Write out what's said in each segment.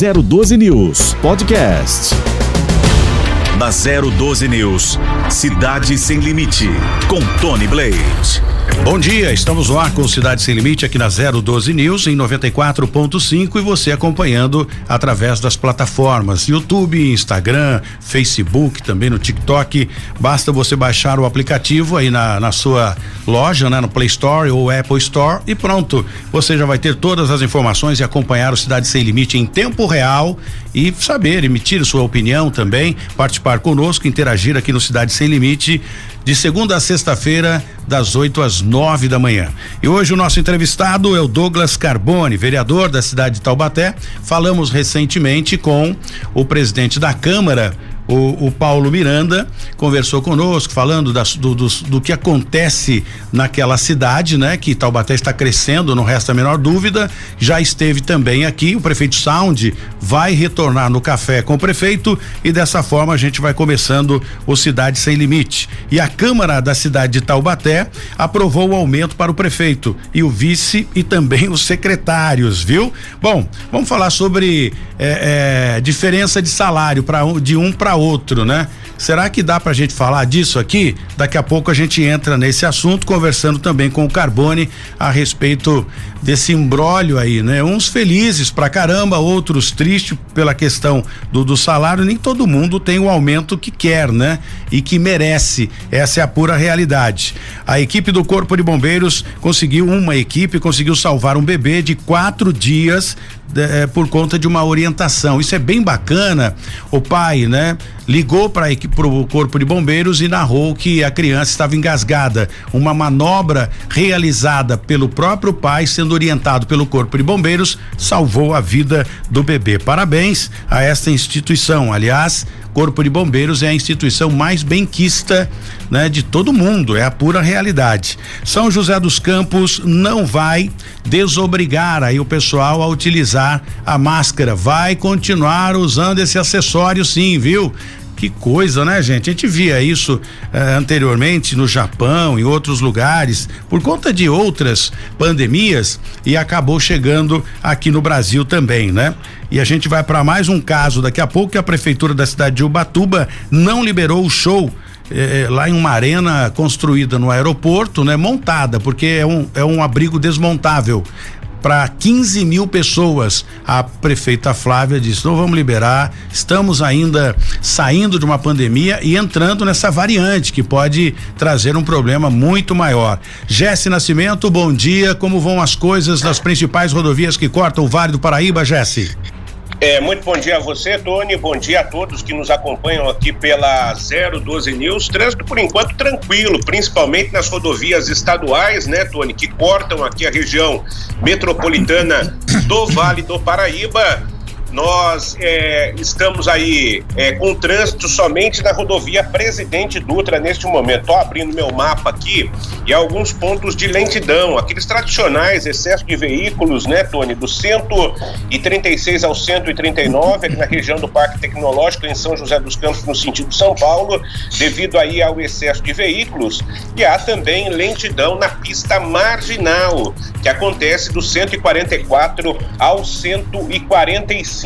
012 News Podcast. Na 012 News, Cidade Sem Limite, com Tony Blade. Bom dia, estamos lá com Cidade Sem Limite aqui na 012 News em 94.5 e você acompanhando através das plataformas YouTube, Instagram, Facebook, também no TikTok. Basta você baixar o aplicativo aí na, na sua loja, né, no Play Store ou Apple Store e pronto. Você já vai ter todas as informações e acompanhar o Cidade Sem Limite em tempo real e saber, emitir sua opinião também, participar conosco, interagir aqui no Cidade Sem Limite de segunda a sexta-feira, das 8 às 9 da manhã. E hoje o nosso entrevistado é o Douglas Carbone, vereador da cidade de Taubaté. Falamos recentemente com o presidente da Câmara, o, o Paulo Miranda conversou conosco, falando das, do, do, do, que acontece naquela cidade, né? Que Taubaté está crescendo, não resta a menor dúvida. Já esteve também aqui, o prefeito Sound vai retornar no café com o prefeito e dessa forma a gente vai começando o Cidade Sem Limite. E a Câmara da cidade de Taubaté aprovou o aumento para o prefeito e o vice e também os secretários, viu? Bom, vamos falar sobre é, é, diferença de salário para de um para outro, né? Será que dá pra gente falar disso aqui? Daqui a pouco a gente entra nesse assunto, conversando também com o Carbone a respeito desse embrólio aí, né? Uns felizes pra caramba, outros tristes pela questão do, do salário. Nem todo mundo tem o aumento que quer, né? E que merece. Essa é a pura realidade. A equipe do Corpo de Bombeiros conseguiu, uma equipe conseguiu salvar um bebê de quatro dias é, por conta de uma orientação. Isso é bem bacana. O pai, né, ligou para o corpo de bombeiros e narrou que a criança estava engasgada. Uma manobra realizada pelo próprio pai, sendo orientado pelo corpo de bombeiros, salvou a vida do bebê. Parabéns a esta instituição. Aliás, Corpo de Bombeiros é a instituição mais benquista, né, de todo mundo, é a pura realidade. São José dos Campos não vai desobrigar aí o pessoal a utilizar a máscara, vai continuar usando esse acessório sim, viu? Que coisa, né, gente? A gente via isso eh, anteriormente no Japão, em outros lugares, por conta de outras pandemias e acabou chegando aqui no Brasil também, né? E a gente vai para mais um caso daqui a pouco que a prefeitura da cidade de Ubatuba não liberou o show eh, lá em uma arena construída no aeroporto, né? Montada, porque é um, é um abrigo desmontável para 15 mil pessoas. A prefeita Flávia disse: não vamos liberar, estamos ainda saindo de uma pandemia e entrando nessa variante que pode trazer um problema muito maior. Jesse Nascimento, bom dia. Como vão as coisas nas principais rodovias que cortam o Vale do Paraíba, Jesse? É, muito bom dia a você, Tony. Bom dia a todos que nos acompanham aqui pela 012 News. Trânsito, por enquanto, tranquilo, principalmente nas rodovias estaduais, né, Tony, que cortam aqui a região metropolitana do Vale do Paraíba. Nós é, estamos aí é, com trânsito somente na rodovia Presidente Dutra neste momento. Estou abrindo meu mapa aqui e alguns pontos de lentidão, aqueles tradicionais excesso de veículos, né, Tony, do 136 ao 139, aqui na região do Parque Tecnológico em São José dos Campos, no sentido São Paulo, devido aí ao excesso de veículos. E há também lentidão na pista marginal, que acontece do 144 ao 145.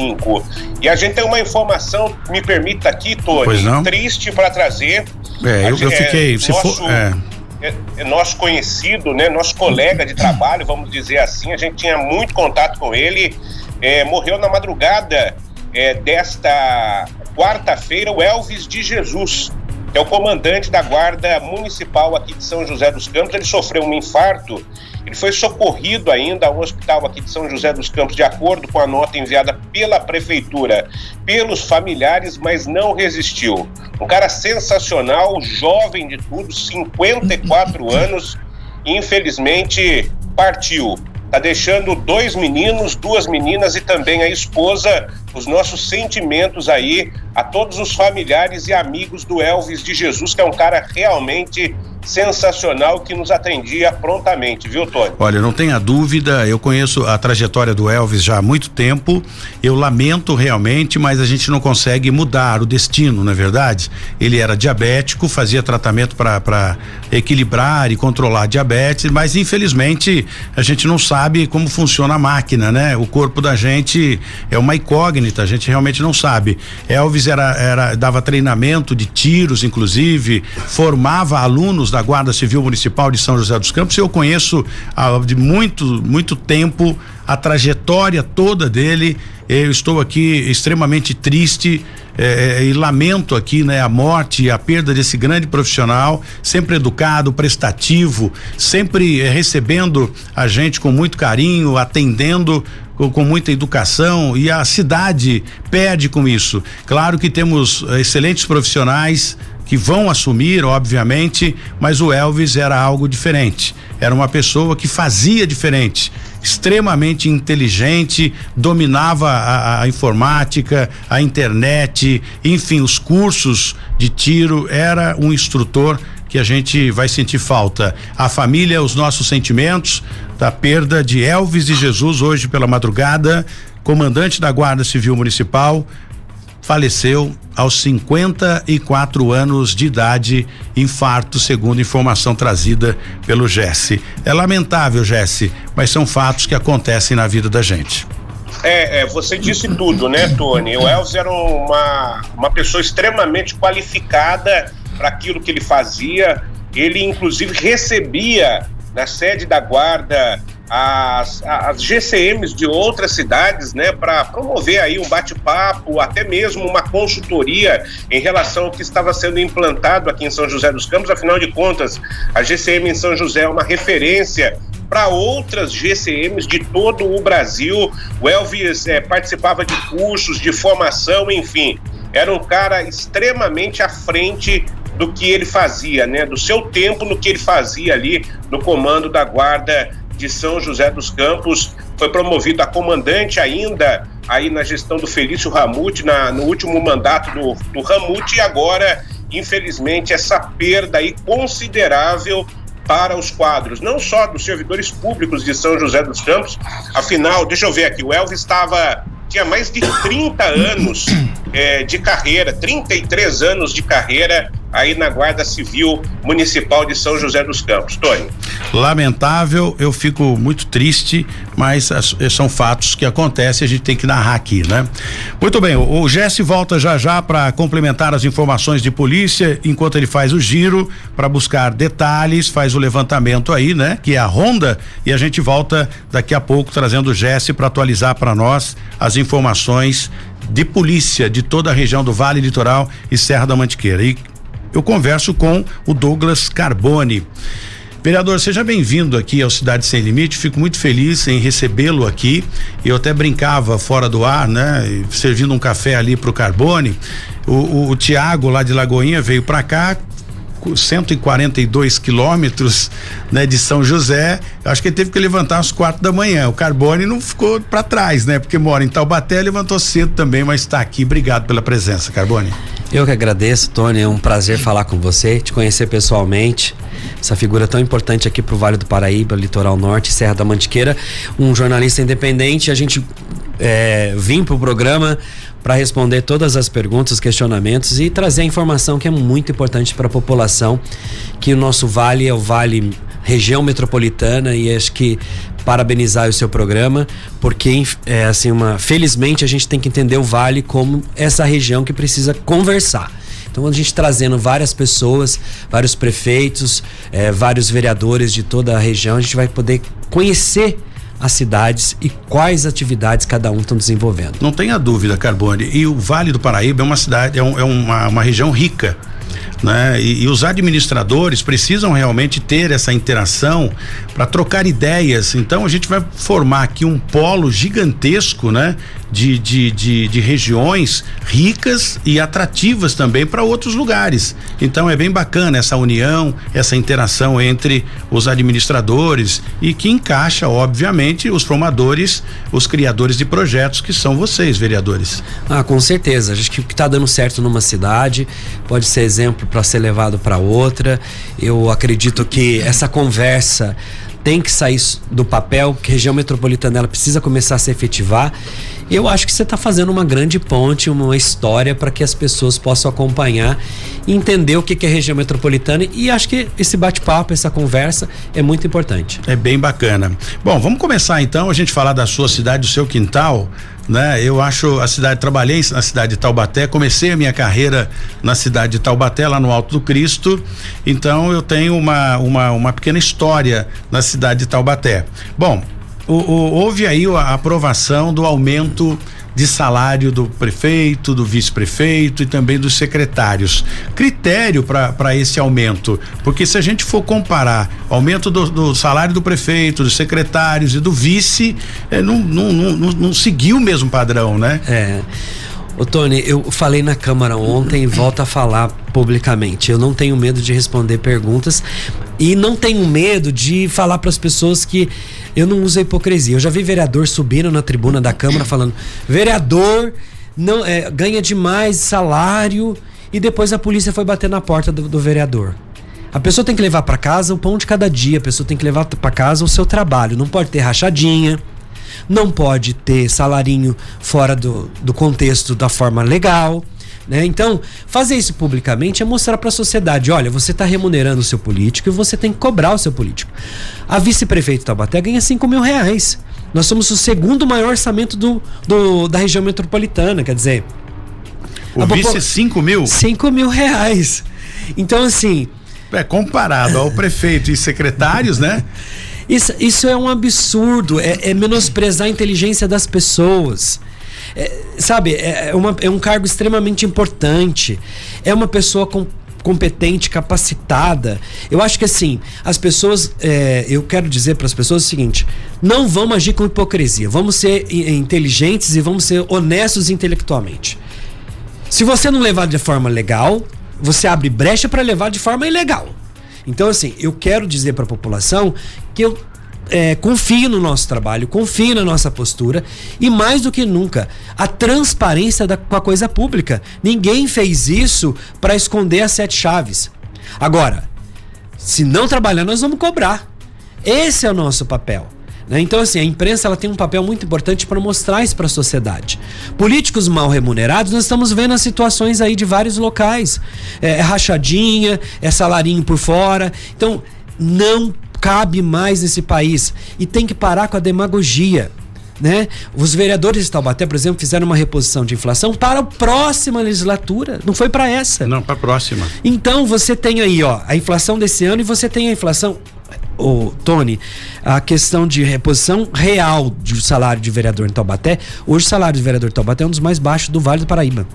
E a gente tem uma informação, me permita aqui, Tony, triste para trazer. É, eu, eu fiquei. É, se nosso, for, é. É, é nosso conhecido, né, nosso colega de trabalho, vamos dizer assim, a gente tinha muito contato com ele. É, morreu na madrugada é, desta quarta-feira o Elvis de Jesus, que é o comandante da Guarda Municipal aqui de São José dos Campos. Ele sofreu um infarto ele foi socorrido ainda ao hospital aqui de São José dos Campos, de acordo com a nota enviada pela prefeitura, pelos familiares, mas não resistiu. Um cara sensacional, jovem de tudo, 54 anos, infelizmente partiu. Tá deixando dois meninos, duas meninas e também a esposa. Os nossos sentimentos aí a todos os familiares e amigos do Elvis de Jesus, que é um cara realmente sensacional que nos atendia prontamente, viu, Tony? Olha, não tenha dúvida, eu conheço a trajetória do Elvis já há muito tempo. Eu lamento realmente, mas a gente não consegue mudar o destino, não é verdade? Ele era diabético, fazia tratamento para equilibrar e controlar a diabetes, mas infelizmente a gente não sabe como funciona a máquina, né? O corpo da gente é uma incógnita, a gente realmente não sabe. Elvis era, era dava treinamento de tiros, inclusive, formava alunos da Guarda Civil Municipal de São José dos Campos. Eu conheço há de muito, muito tempo a trajetória toda dele. Eu estou aqui extremamente triste eh, e lamento aqui, né, a morte e a perda desse grande profissional, sempre educado, prestativo, sempre eh, recebendo a gente com muito carinho, atendendo com, com, muita educação e a cidade perde com isso. Claro que temos excelentes profissionais que vão assumir, obviamente, mas o Elvis era algo diferente. Era uma pessoa que fazia diferente, extremamente inteligente, dominava a, a informática, a internet, enfim, os cursos de tiro. Era um instrutor que a gente vai sentir falta. A família, os nossos sentimentos da perda de Elvis de Jesus hoje pela madrugada, comandante da Guarda Civil Municipal, faleceu aos 54 anos de idade, infarto, segundo informação trazida pelo Jesse. É lamentável, Jesse, mas são fatos que acontecem na vida da gente. É, é, você disse tudo, né, Tony? O Elvis era uma, uma pessoa extremamente qualificada para aquilo que ele fazia. Ele, inclusive, recebia na sede da guarda as, as GCMs de outras cidades, né, para promover aí um bate-papo, até mesmo uma consultoria em relação ao que estava sendo implantado aqui em São José dos Campos. Afinal de contas, a GCM em São José é uma referência para outras GCMs de todo o Brasil. O Elvis é, participava de cursos, de formação, enfim. Era um cara extremamente à frente do que ele fazia, né? Do seu tempo no que ele fazia ali no comando da guarda de São José dos Campos, foi promovido a comandante ainda aí na gestão do Felício Ramute, na, no último mandato do, do Ramute, e agora, infelizmente, essa perda aí considerável para os quadros, não só dos servidores públicos de São José dos Campos, afinal, deixa eu ver aqui, o Elvis estava tinha mais de 30 anos é, de carreira, 33 anos de carreira aí na Guarda Civil Municipal de São José dos Campos. Tony. Lamentável, eu fico muito triste, mas as, são fatos que acontecem, a gente tem que narrar aqui, né? Muito bem, o, o Jesse volta já já para complementar as informações de polícia, enquanto ele faz o giro para buscar detalhes, faz o levantamento aí, né? Que é a Honda e a gente volta daqui a pouco trazendo o Jesse para atualizar para nós as informações de polícia de toda a região do Vale Litoral e Serra da Mantiqueira. E eu converso com o Douglas Carbone. Vereador, seja bem-vindo aqui ao Cidade Sem Limite. Fico muito feliz em recebê-lo aqui. Eu até brincava fora do ar, né? Servindo um café ali para o Carbone. O, o Tiago lá de Lagoinha veio para cá, 142 quilômetros né, de São José. Acho que ele teve que levantar às quatro da manhã. O Carbone não ficou para trás, né? Porque mora em Taubaté, levantou cedo também, mas está aqui. Obrigado pela presença, Carbone. Eu que agradeço, Tony. É um prazer falar com você, te conhecer pessoalmente. Essa figura tão importante aqui para o Vale do Paraíba, Litoral Norte, Serra da Mantiqueira. Um jornalista independente. A gente é, vim para o programa para responder todas as perguntas, questionamentos e trazer a informação que é muito importante para a população, que o nosso vale é o vale região metropolitana e acho que parabenizar o seu programa, porque é assim uma, felizmente a gente tem que entender o vale como essa região que precisa conversar. Então a gente trazendo várias pessoas, vários prefeitos, é, vários vereadores de toda a região, a gente vai poder conhecer as cidades e quais atividades cada um estão desenvolvendo. Não tenha dúvida, Carbone. E o Vale do Paraíba é uma cidade, é, um, é uma, uma região rica né? E, e os administradores precisam realmente ter essa interação para trocar ideias. Então a gente vai formar aqui um polo gigantesco, né? De, de, de, de regiões ricas e atrativas também para outros lugares. Então é bem bacana essa união, essa interação entre os administradores e que encaixa, obviamente, os formadores, os criadores de projetos que são vocês, vereadores. Ah, com certeza. Acho que o que está dando certo numa cidade pode ser exemplo para ser levado para outra. Eu acredito que essa conversa tem que sair do papel, que a região metropolitana ela precisa começar a se efetivar. Eu acho que você está fazendo uma grande ponte, uma história para que as pessoas possam acompanhar e entender o que, que é região metropolitana. E acho que esse bate-papo, essa conversa é muito importante. É bem bacana. Bom, vamos começar então a gente falar da sua cidade, do seu quintal né? Eu acho a cidade, trabalhei na cidade de Taubaté, comecei a minha carreira na cidade de Taubaté, lá no Alto do Cristo, então eu tenho uma, uma, uma pequena história na cidade de Taubaté. Bom, o, o, houve aí a aprovação do aumento de salário do prefeito, do vice-prefeito e também dos secretários. Critério para esse aumento, porque se a gente for comparar aumento do, do salário do prefeito, dos secretários e do vice, é, não, não, não, não seguiu o mesmo padrão, né? É. Ô Tony, eu falei na Câmara ontem e volto a falar publicamente. Eu não tenho medo de responder perguntas e não tenho medo de falar para as pessoas que eu não uso a hipocrisia. Eu já vi vereador subindo na tribuna da Câmara falando: vereador não é, ganha demais salário e depois a polícia foi bater na porta do, do vereador. A pessoa tem que levar para casa o pão de cada dia, a pessoa tem que levar para casa o seu trabalho. Não pode ter rachadinha não pode ter salarinho fora do, do contexto da forma legal. Né? Então, fazer isso publicamente é mostrar para a sociedade: olha, você está remunerando o seu político e você tem que cobrar o seu político. A vice-prefeito Taubaté ganha 5 mil reais. Nós somos o segundo maior orçamento do, do da região metropolitana, quer dizer. O vice 5 mil? 5 mil reais. Então, assim. É, comparado ao prefeito e secretários, né? Isso, isso é um absurdo, é, é menosprezar a inteligência das pessoas. É, sabe, é, é, uma, é um cargo extremamente importante. É uma pessoa com competente, capacitada. Eu acho que assim, as pessoas, é, eu quero dizer para as pessoas o seguinte: não vamos agir com hipocrisia, vamos ser inteligentes e vamos ser honestos intelectualmente. Se você não levar de forma legal, você abre brecha para levar de forma ilegal. Então, assim, eu quero dizer para a população que eu é, confio no nosso trabalho, confio na nossa postura e mais do que nunca, a transparência da, com a coisa pública. Ninguém fez isso para esconder as sete chaves. Agora, se não trabalhar, nós vamos cobrar. Esse é o nosso papel. Né? Então, assim, a imprensa ela tem um papel muito importante para mostrar isso para a sociedade. Políticos mal remunerados, nós estamos vendo as situações aí de vários locais. É, é rachadinha, é salarinho por fora. Então, não cabe mais nesse país. E tem que parar com a demagogia. Né? Os vereadores de Taubaté, por exemplo, fizeram uma reposição de inflação para a próxima legislatura, não foi para essa. Não, para a próxima. Então você tem aí, ó, a inflação desse ano e você tem a inflação o Tony, a questão de reposição real de salário de vereador em Taubaté, hoje o salário de vereador em Taubaté é um dos mais baixos do Vale do Paraíba.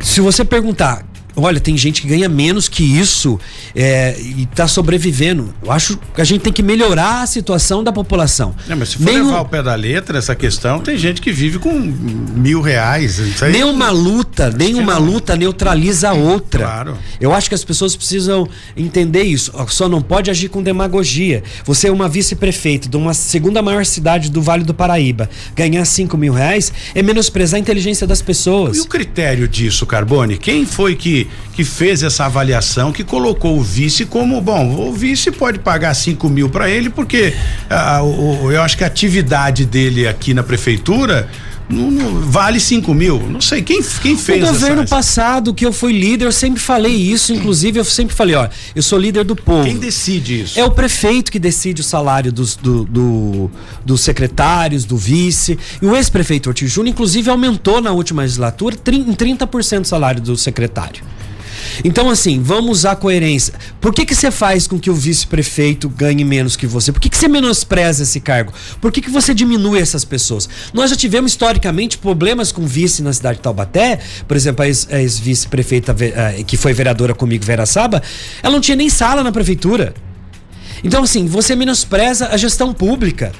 Se você perguntar Olha, tem gente que ganha menos que isso é, e está sobrevivendo. Eu acho que a gente tem que melhorar a situação da população. Não, mas se for Nenhum... levar ao pé da letra essa questão, tem gente que vive com mil reais. Aí... Nenhuma luta, nenhuma luta neutraliza a outra. Claro. Eu acho que as pessoas precisam entender isso. Só não pode agir com demagogia. Você é uma vice-prefeito de uma segunda maior cidade do Vale do Paraíba. Ganhar cinco mil reais é menosprezar a inteligência das pessoas. E o critério disso, Carbone? Quem foi que que, fez essa avaliação, que colocou o vice como, bom, o vice pode pagar 5 mil para ele, porque ah, o, eu acho que a atividade dele aqui na prefeitura não, não, vale 5 mil. Não sei quem, quem fez. O governo essa... passado, que eu fui líder, eu sempre falei isso. Inclusive, eu sempre falei: ó, eu sou líder do povo. Quem decide isso? É o prefeito que decide o salário dos, do, do, dos secretários, do vice. E o ex-prefeito Ortiz Júnior, inclusive, aumentou na última legislatura em 30% o salário do secretário. Então, assim, vamos usar coerência. Por que, que você faz com que o vice-prefeito ganhe menos que você? Por que, que você menospreza esse cargo? Por que, que você diminui essas pessoas? Nós já tivemos historicamente problemas com vice na cidade de Taubaté. Por exemplo, a ex-vice-prefeita ex que foi vereadora comigo, Vera Saba, ela não tinha nem sala na prefeitura. Então, assim, você menospreza a gestão pública.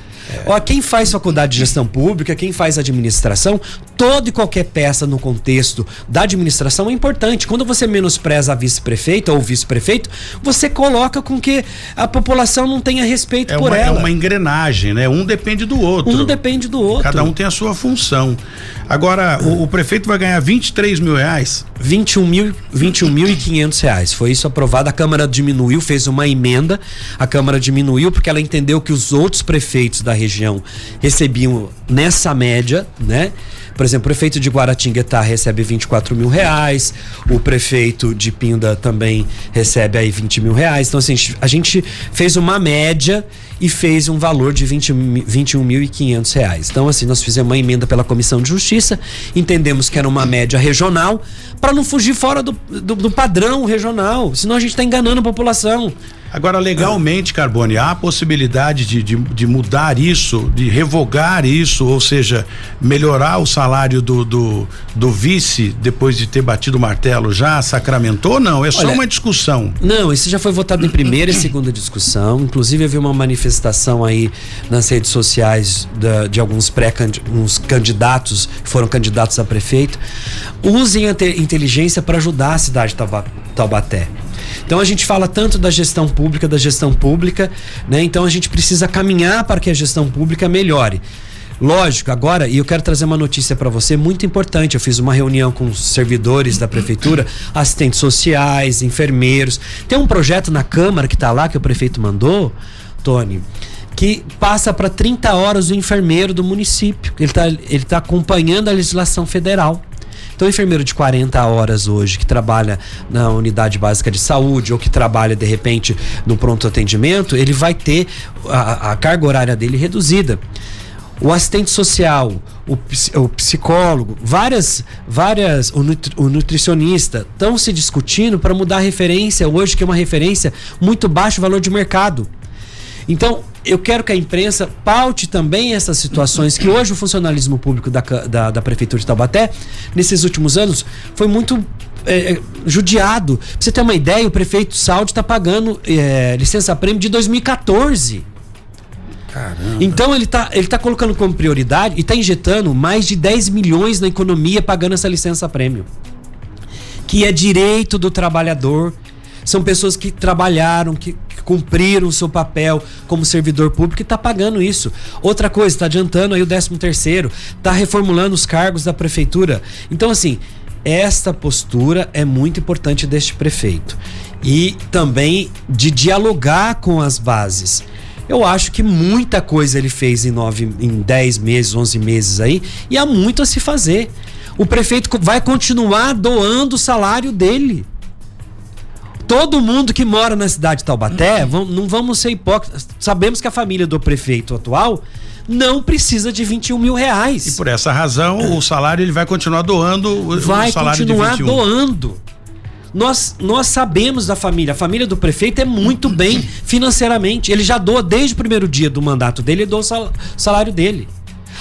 Ó, quem faz faculdade de gestão pública, quem faz administração, toda e qualquer peça no contexto da administração é importante. Quando você menospreza a vice-prefeita ou vice-prefeito, você coloca com que a população não tenha respeito é por uma, é ela. É uma engrenagem, né? Um depende do outro. Um depende do outro. Cada um tem a sua função. Agora, o, o prefeito vai ganhar 23 mil reais? 21 mil, 21 mil 500 reais. Foi isso aprovado. A Câmara diminuiu, fez uma emenda. A Câmara diminuiu porque ela entendeu que os outros prefeitos da região recebiam nessa média, né? Por exemplo, o prefeito de Guaratinguetá recebe 24 mil reais, o prefeito de Pinda também recebe aí 20 mil reais. Então, assim, a gente fez uma média e fez um valor de 20, 21.500 reais. Então, assim, nós fizemos uma emenda pela Comissão de Justiça, entendemos que era uma média regional, para não fugir fora do, do, do, padrão regional, senão a gente está enganando a população. Agora, legalmente, Carbone, há a possibilidade de, de, de, mudar isso, de revogar isso, ou seja, melhorar o salário do, do, do, vice depois de ter batido o martelo já? Sacramentou ou não? É só Olha, uma discussão. Não, isso já foi votado em primeira e segunda discussão. Inclusive, havia uma manifestação aí nas redes sociais da, de alguns pré-candidatos que foram candidatos a prefeito. Usem a inteligência para ajudar a cidade de Taubaté. Então a gente fala tanto da gestão pública, da gestão pública, né? Então a gente precisa caminhar para que a gestão pública melhore. Lógico, agora, e eu quero trazer uma notícia para você muito importante. Eu fiz uma reunião com os servidores da prefeitura, assistentes sociais, enfermeiros. Tem um projeto na Câmara que está lá, que o prefeito mandou, Tony, que passa para 30 horas o enfermeiro do município. Ele está ele tá acompanhando a legislação federal. Então, o enfermeiro de 40 horas hoje, que trabalha na unidade básica de saúde ou que trabalha, de repente, no pronto atendimento, ele vai ter a, a carga horária dele reduzida o assistente social, o, o, psicólogo, várias, várias, o, nutri, o nutricionista estão se discutindo para mudar a referência hoje, que é uma referência muito baixo valor de mercado. Então, eu quero que a imprensa paute também essas situações que hoje o funcionalismo público da, da, da Prefeitura de Taubaté, nesses últimos anos, foi muito é, é judiado. Pra você ter uma ideia, o prefeito Saldi está pagando é, licença-prêmio de 2014. Caramba. Então ele está ele tá colocando como prioridade e está injetando mais de 10 milhões na economia pagando essa licença-prêmio. Que é direito do trabalhador. São pessoas que trabalharam, que, cumpriram o seu papel como servidor público e está pagando isso. Outra coisa, está adiantando aí o 13 terceiro, está reformulando os cargos da prefeitura. Então, assim, esta postura é muito importante deste prefeito. E também de dialogar com as bases. Eu acho que muita coisa ele fez em nove, em 10 meses, 11 meses aí, e há muito a se fazer. O prefeito vai continuar doando o salário dele todo mundo que mora na cidade de Taubaté, não vamos ser hipócritas. Sabemos que a família do prefeito atual não precisa de 21 mil reais. E por essa razão, o salário ele vai continuar doando vai o salário continuar de 21. doando. Nós, nós sabemos da família. A família do prefeito é muito bem financeiramente. Ele já doa desde o primeiro dia do mandato dele, ele doa o salário dele.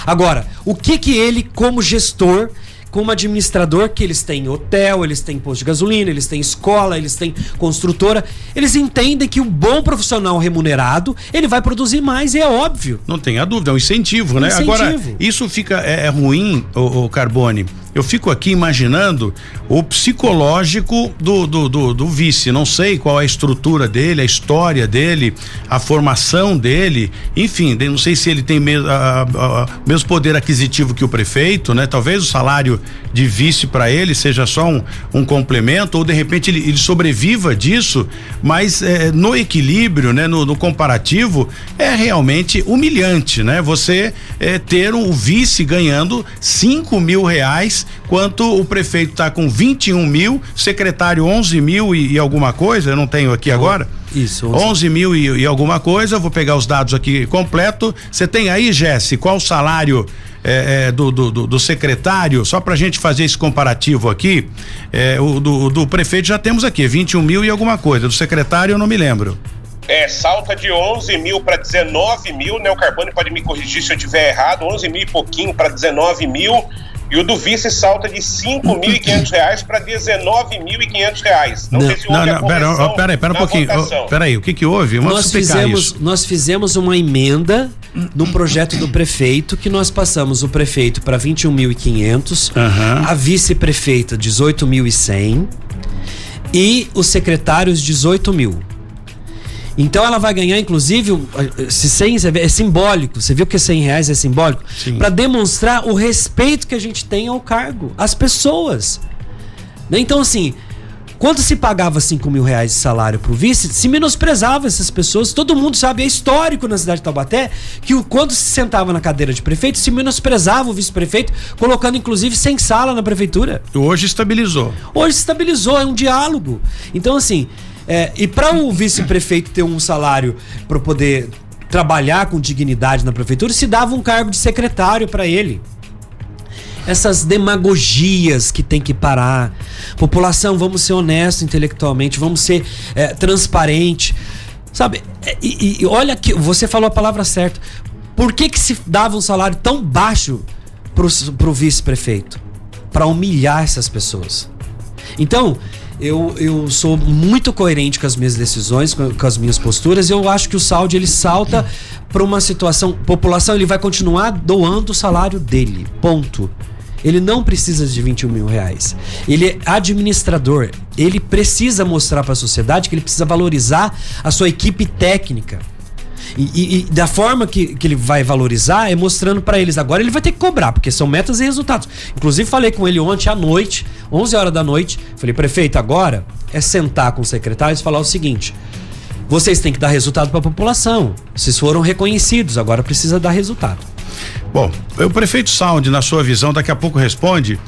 Agora, o que que ele, como gestor, como administrador que eles têm hotel, eles têm posto de gasolina, eles têm escola, eles têm construtora. Eles entendem que o bom profissional remunerado, ele vai produzir mais, e é óbvio. Não tenha dúvida, é um incentivo, né? Incentivo. Agora, isso fica é, é ruim, o, Carbone, eu fico aqui imaginando o psicológico do, do, do, do, vice. Não sei qual é a estrutura dele, a história dele, a formação dele, enfim, não sei se ele tem mesmo, a, a, a, mesmo poder aquisitivo que o prefeito, né? Talvez o salário de vice para ele seja só um, um complemento, ou de repente ele, ele sobreviva disso, mas é, no equilíbrio, né? No, no, comparativo, é realmente humilhante, né? Você é, ter um, vice ganhando cinco mil reais quanto o prefeito está com 21 mil, secretário 11 mil e, e, alguma coisa, eu não tenho aqui agora. Isso. 11, 11 mil e, e, alguma coisa, vou pegar os dados aqui completo. Você tem aí, Jesse, qual o salário é, é, do, do, do, secretário, só para a gente fazer esse comparativo aqui, é, o do, do prefeito já temos aqui, 21 mil e alguma coisa. Do secretário eu não me lembro. É, salta de 11 mil para 19 mil, né? O Carbone pode me corrigir se eu estiver errado, 11 mil e pouquinho para 19 mil. E o do vice salta de R$ 5.500 para R$ 19.500. Não, não sei se houve não, não, pera, pera aí, pera um pouquinho. Oh, pera aí, o que que houve? Vamos nós fizemos, isso. nós fizemos uma emenda no projeto do prefeito que nós passamos o prefeito para 21.500, uhum. a vice-prefeita 18.100 e os secretários 18 mil. Então ela vai ganhar, inclusive, se 100 é simbólico. Você viu que 100 reais é simbólico? Para demonstrar o respeito que a gente tem ao cargo, às pessoas. Né? Então, assim, quando se pagava 5 mil reais de salário pro vice, se menosprezava essas pessoas. Todo mundo sabe, é histórico na cidade de Taubaté, que quando se sentava na cadeira de prefeito, se menosprezava o vice-prefeito, colocando inclusive sem sala na prefeitura. Hoje estabilizou. Hoje estabilizou, é um diálogo. Então, assim, é, e para o vice-prefeito ter um salário para poder trabalhar com dignidade na prefeitura, se dava um cargo de secretário para ele. Essas demagogias que tem que parar. População, vamos ser honestos intelectualmente, vamos ser é, transparente. Sabe? É, e, e, olha que você falou a palavra certa. Por que, que se dava um salário tão baixo para o vice-prefeito? Para humilhar essas pessoas. Então, eu, eu sou muito coerente com as minhas decisões, com, com as minhas posturas. Eu acho que o Saudi ele salta para uma situação. População, ele vai continuar doando o salário dele. Ponto. Ele não precisa de 21 mil reais. Ele é administrador. Ele precisa mostrar para a sociedade que ele precisa valorizar a sua equipe técnica. E, e, e, da forma que, que ele vai valorizar é mostrando para eles. Agora ele vai ter que cobrar, porque são metas e resultados. Inclusive, falei com ele ontem à noite, 11 horas da noite. Falei, prefeito, agora é sentar com os secretários e falar o seguinte: vocês têm que dar resultado para a população. Vocês foram reconhecidos, agora precisa dar resultado. Bom, o prefeito Sound, na sua visão, daqui a pouco responde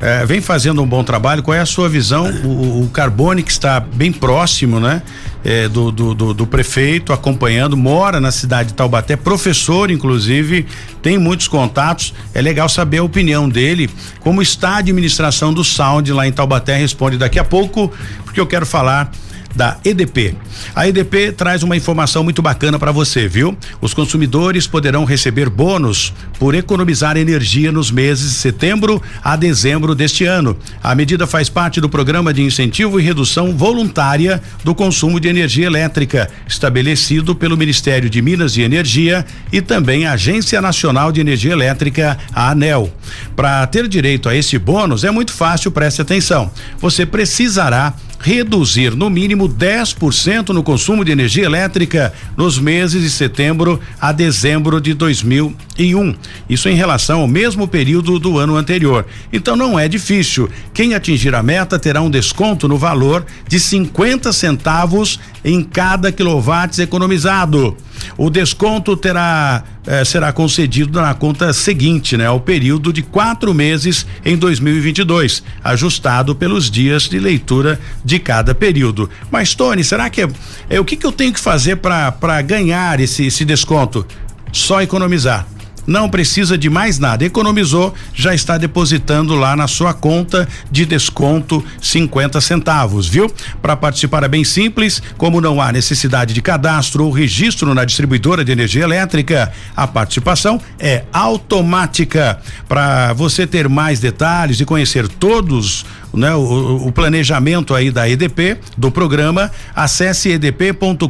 é, vem fazendo um bom trabalho. Qual é a sua visão? O, o Carbone, que está bem próximo, né? É, do, do, do, do, prefeito, acompanhando, mora na cidade de Taubaté, professor, inclusive, tem muitos contatos. É legal saber a opinião dele, como está a administração do Sound lá em Taubaté. Responde daqui a pouco, porque eu quero falar da EDP. A EDP traz uma informação muito bacana para você, viu? Os consumidores poderão receber bônus por economizar energia nos meses de setembro a dezembro deste ano. A medida faz parte do programa de incentivo e redução voluntária do consumo de energia elétrica, estabelecido pelo Ministério de Minas e Energia e também a Agência Nacional de Energia Elétrica, a ANEL. Para ter direito a esse bônus é muito fácil, preste atenção. Você precisará reduzir no mínimo 10% no consumo de energia elétrica nos meses de setembro a dezembro de 2001. Isso em relação ao mesmo período do ano anterior. Então não é difícil. Quem atingir a meta terá um desconto no valor de 50 centavos em cada quilowatts economizado. O desconto terá eh, será concedido na conta seguinte, né? Ao período de quatro meses em 2022, ajustado pelos dias de leitura de cada período. Mas Tony, será que é, é o que, que eu tenho que fazer para ganhar esse, esse desconto? Só economizar não precisa de mais nada. Economizou, já está depositando lá na sua conta de desconto 50 centavos, viu? Para participar é bem simples, como não há necessidade de cadastro ou registro na distribuidora de energia elétrica, a participação é automática. Para você ter mais detalhes e conhecer todos né, o, o, planejamento aí da EDP, do programa, acesse edp.com.br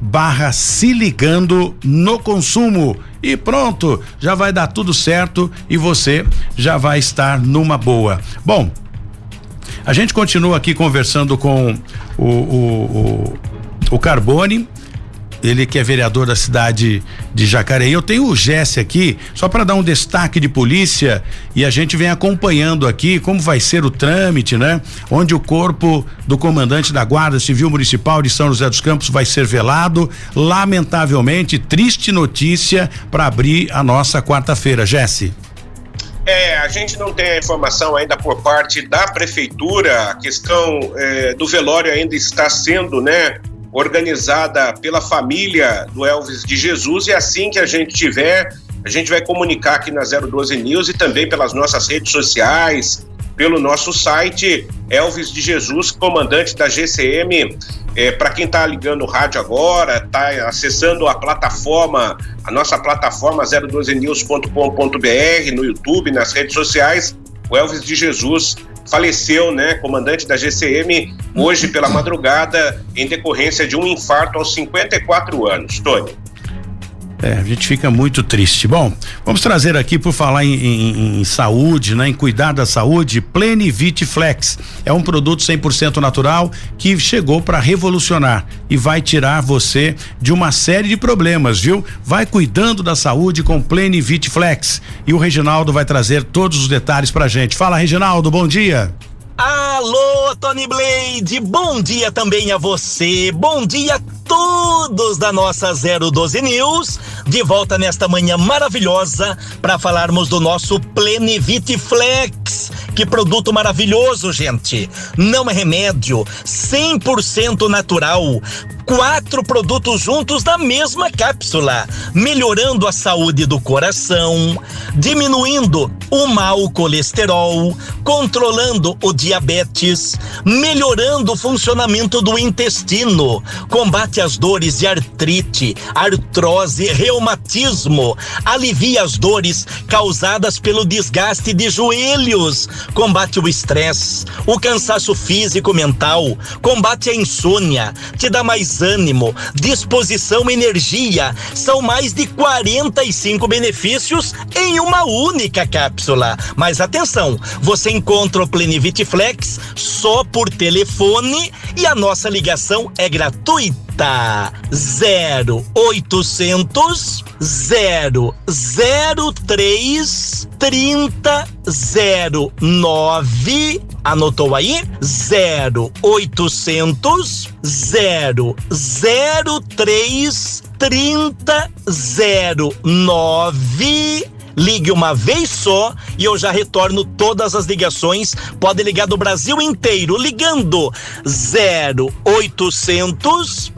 barra se ligando no consumo e pronto, já vai dar tudo certo e você já vai estar numa boa. Bom, a gente continua aqui conversando com o, o, o, o Carbone ele que é vereador da cidade de Jacareí. Eu tenho o Jesse aqui, só para dar um destaque de polícia e a gente vem acompanhando aqui como vai ser o trâmite, né? Onde o corpo do comandante da Guarda Civil Municipal de São José dos Campos vai ser velado. Lamentavelmente, triste notícia para abrir a nossa quarta-feira, Jesse. É, a gente não tem a informação ainda por parte da prefeitura. A questão é, do velório ainda está sendo, né, organizada pela família do Elvis de Jesus e assim que a gente tiver a gente vai comunicar aqui na 012 News e também pelas nossas redes sociais, pelo nosso site Elvis de Jesus, comandante da GCM. É, Para quem está ligando o rádio agora, está acessando a plataforma, a nossa plataforma 012news.com.br no YouTube, nas redes sociais, o Elvis de Jesus faleceu, né, comandante da GCM, hoje pela madrugada, em decorrência de um infarto aos 54 anos. Tony. É, a gente fica muito triste. Bom, vamos trazer aqui por falar em, em, em saúde, né, em cuidar da saúde, Plenivit Flex. É um produto 100% natural que chegou para revolucionar e vai tirar você de uma série de problemas, viu? Vai cuidando da saúde com Plenivit Flex. E o Reginaldo vai trazer todos os detalhes pra gente. Fala, Reginaldo, bom dia. Alô, Tony Blade, bom dia também a você, bom dia a todos da nossa 012 News, de volta nesta manhã maravilhosa para falarmos do nosso Plenivit Flex. Que produto maravilhoso, gente! Não é remédio, 100% natural quatro produtos juntos na mesma cápsula, melhorando a saúde do coração, diminuindo o mau colesterol, controlando o diabetes, melhorando o funcionamento do intestino, combate as dores de artrite, artrose, reumatismo, alivia as dores causadas pelo desgaste de joelhos, combate o estresse, o cansaço físico mental, combate a insônia, te dá mais ânimo, disposição, energia. São mais de 45 benefícios em uma única cápsula. Mas atenção, você encontra o Plenivit Flex só por telefone e a nossa ligação é gratuita. 0800 003 3009 anotou aí? 0800 003 3009 Ligue uma vez só e eu já retorno todas as ligações. Pode ligar do Brasil inteiro ligando 0800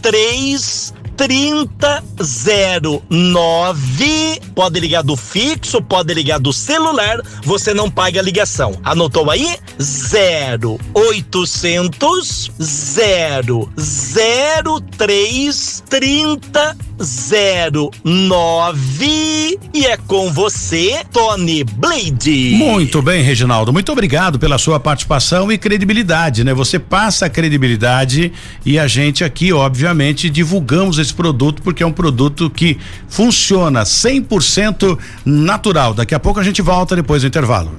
003 3009. Pode ligar do fixo, pode ligar do celular, você não paga a ligação. Anotou aí? 0800 003 3009 e é com você, Tony Blade. Muito bem, Reginaldo. Muito obrigado pela sua participação e credibilidade, né? Você passa a credibilidade e a gente aqui, obviamente, divulgamos esse produto porque é um produto que funciona 100% natural. Daqui a pouco a gente volta depois do intervalo.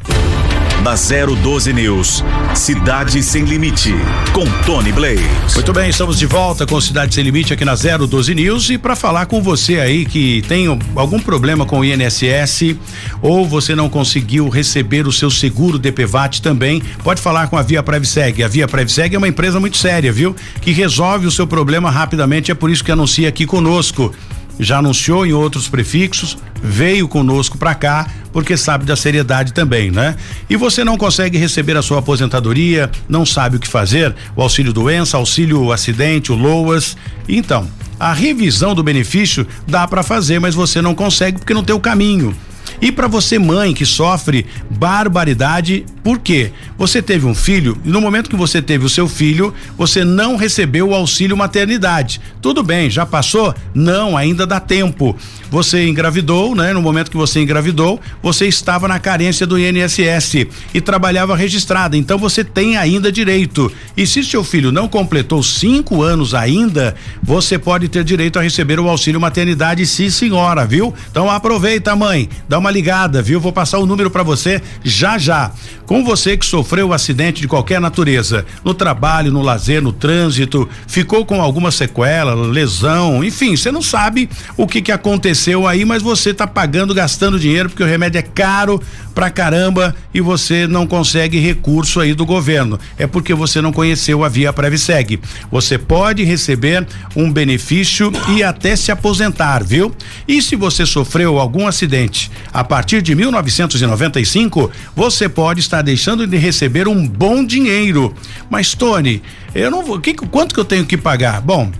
Na 012 News, Cidade Sem Limite, com Tony Blade. Muito bem, estamos de volta com Cidade Sem Limite aqui na 012 News e para falar com você aí que tem algum problema com o INSS ou você não conseguiu receber o seu seguro DPVAT também, pode falar com a Via Previseg. A Via Previseg é uma empresa muito séria, viu? Que resolve o seu problema rapidamente, é por isso que anuncia aqui conosco já anunciou em outros prefixos, veio conosco para cá, porque sabe da seriedade também, né? E você não consegue receber a sua aposentadoria, não sabe o que fazer, o auxílio doença, auxílio acidente, o LOAS. Então, a revisão do benefício dá para fazer, mas você não consegue porque não tem o caminho. E para você mãe que sofre barbaridade, por quê? Você teve um filho e no momento que você teve o seu filho, você não recebeu o auxílio maternidade. Tudo bem, já passou? Não, ainda dá tempo. Você engravidou, né? No momento que você engravidou, você estava na carência do INSS e trabalhava registrada. Então você tem ainda direito. E se seu filho não completou cinco anos ainda, você pode ter direito a receber o auxílio maternidade, sim, senhora, viu? Então aproveita, mãe, dá uma ligada, viu? Vou passar o número para você já já. Com você que sofreu um acidente de qualquer natureza, no trabalho, no lazer, no trânsito, ficou com alguma sequela, lesão, enfim, você não sabe o que que aconteceu aí, mas você tá pagando, gastando dinheiro porque o remédio é caro pra caramba e você não consegue recurso aí do governo. É porque você não conheceu a Via Previseg. Você pode receber um benefício e até se aposentar, viu? E se você sofreu algum acidente a partir de 1995, você pode estar deixando de receber um bom dinheiro. Mas Tony, eu não vou, que, quanto que eu tenho que pagar? Bom,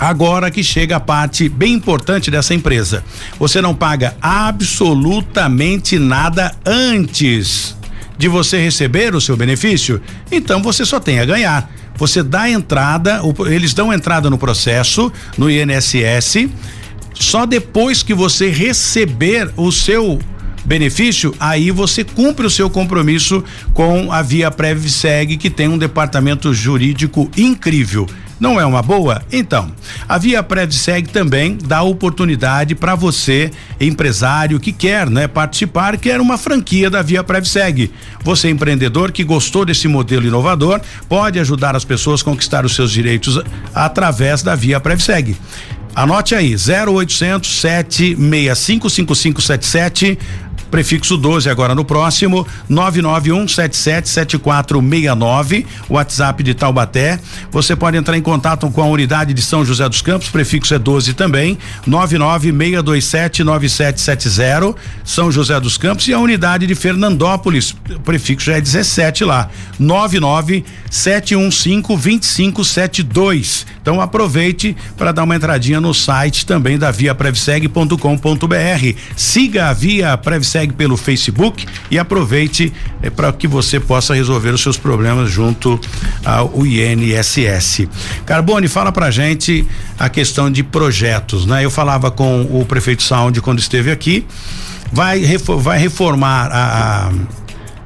Agora que chega a parte bem importante dessa empresa. Você não paga absolutamente nada antes de você receber o seu benefício, então você só tem a ganhar. Você dá entrada, eles dão entrada no processo, no INSS, só depois que você receber o seu benefício, aí você cumpre o seu compromisso com a Via PrevSeg, que tem um departamento jurídico incrível. Não é uma boa? Então, a Via PrevSeg também dá oportunidade para você, empresário que quer, né, participar, quer uma franquia da Via PrevSeg. Você empreendedor que gostou desse modelo inovador, pode ajudar as pessoas a conquistar os seus direitos através da Via PrevSeg. Anote aí, 0800 765 5577 prefixo 12 agora no próximo, 991777469, WhatsApp de Taubaté. Você pode entrar em contato com a unidade de São José dos Campos, prefixo é 12 também, 996279770, São José dos Campos e a unidade de Fernandópolis, prefixo é 17 lá, 997152572. Então aproveite para dar uma entradinha no site também da Via Prevseg.com.br. Siga a Via Prevseg segue pelo Facebook e aproveite é, para que você possa resolver os seus problemas junto ao INSS. Carbone, fala pra gente a questão de projetos, né? Eu falava com o prefeito Sound quando esteve aqui, vai, vai reformar a,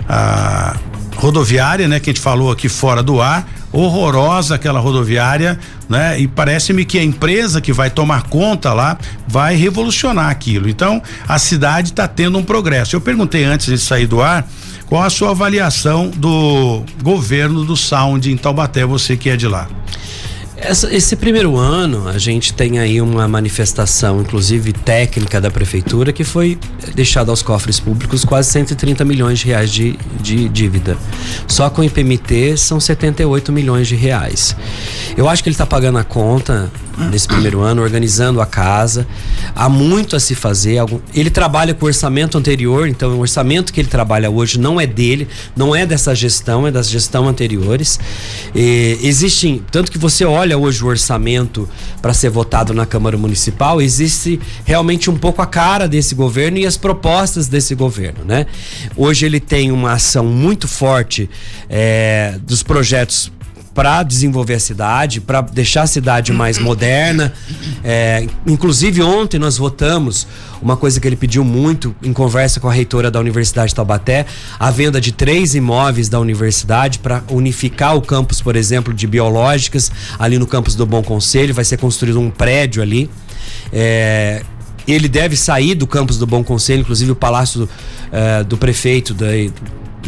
a, a rodoviária, né? Que a gente falou aqui fora do ar, horrorosa aquela rodoviária, né? E parece-me que a empresa que vai tomar conta lá vai revolucionar aquilo. Então, a cidade está tendo um progresso. Eu perguntei antes de sair do ar, qual a sua avaliação do governo do Sound em Taubaté, você que é de lá? Essa, esse primeiro ano, a gente tem aí uma manifestação, inclusive técnica da prefeitura, que foi deixada aos cofres públicos quase 130 milhões de reais de, de dívida. Só com o IPMT são 78 milhões de reais. Eu acho que ele está pagando a conta nesse primeiro ano, organizando a casa. Há muito a se fazer. Ele trabalha com orçamento anterior, então o orçamento que ele trabalha hoje não é dele, não é dessa gestão, é das gestão anteriores. E existem, tanto que você olha hoje o orçamento para ser votado na Câmara Municipal, existe realmente um pouco a cara desse governo e as propostas desse governo, né? Hoje ele tem uma ação muito forte é, dos projetos para desenvolver a cidade, para deixar a cidade mais moderna. É, inclusive, ontem nós votamos uma coisa que ele pediu muito em conversa com a reitora da Universidade de Taubaté, a venda de três imóveis da universidade para unificar o campus, por exemplo, de biológicas, ali no campus do Bom Conselho. Vai ser construído um prédio ali. É, ele deve sair do campus do Bom Conselho, inclusive o palácio do prefeito, da,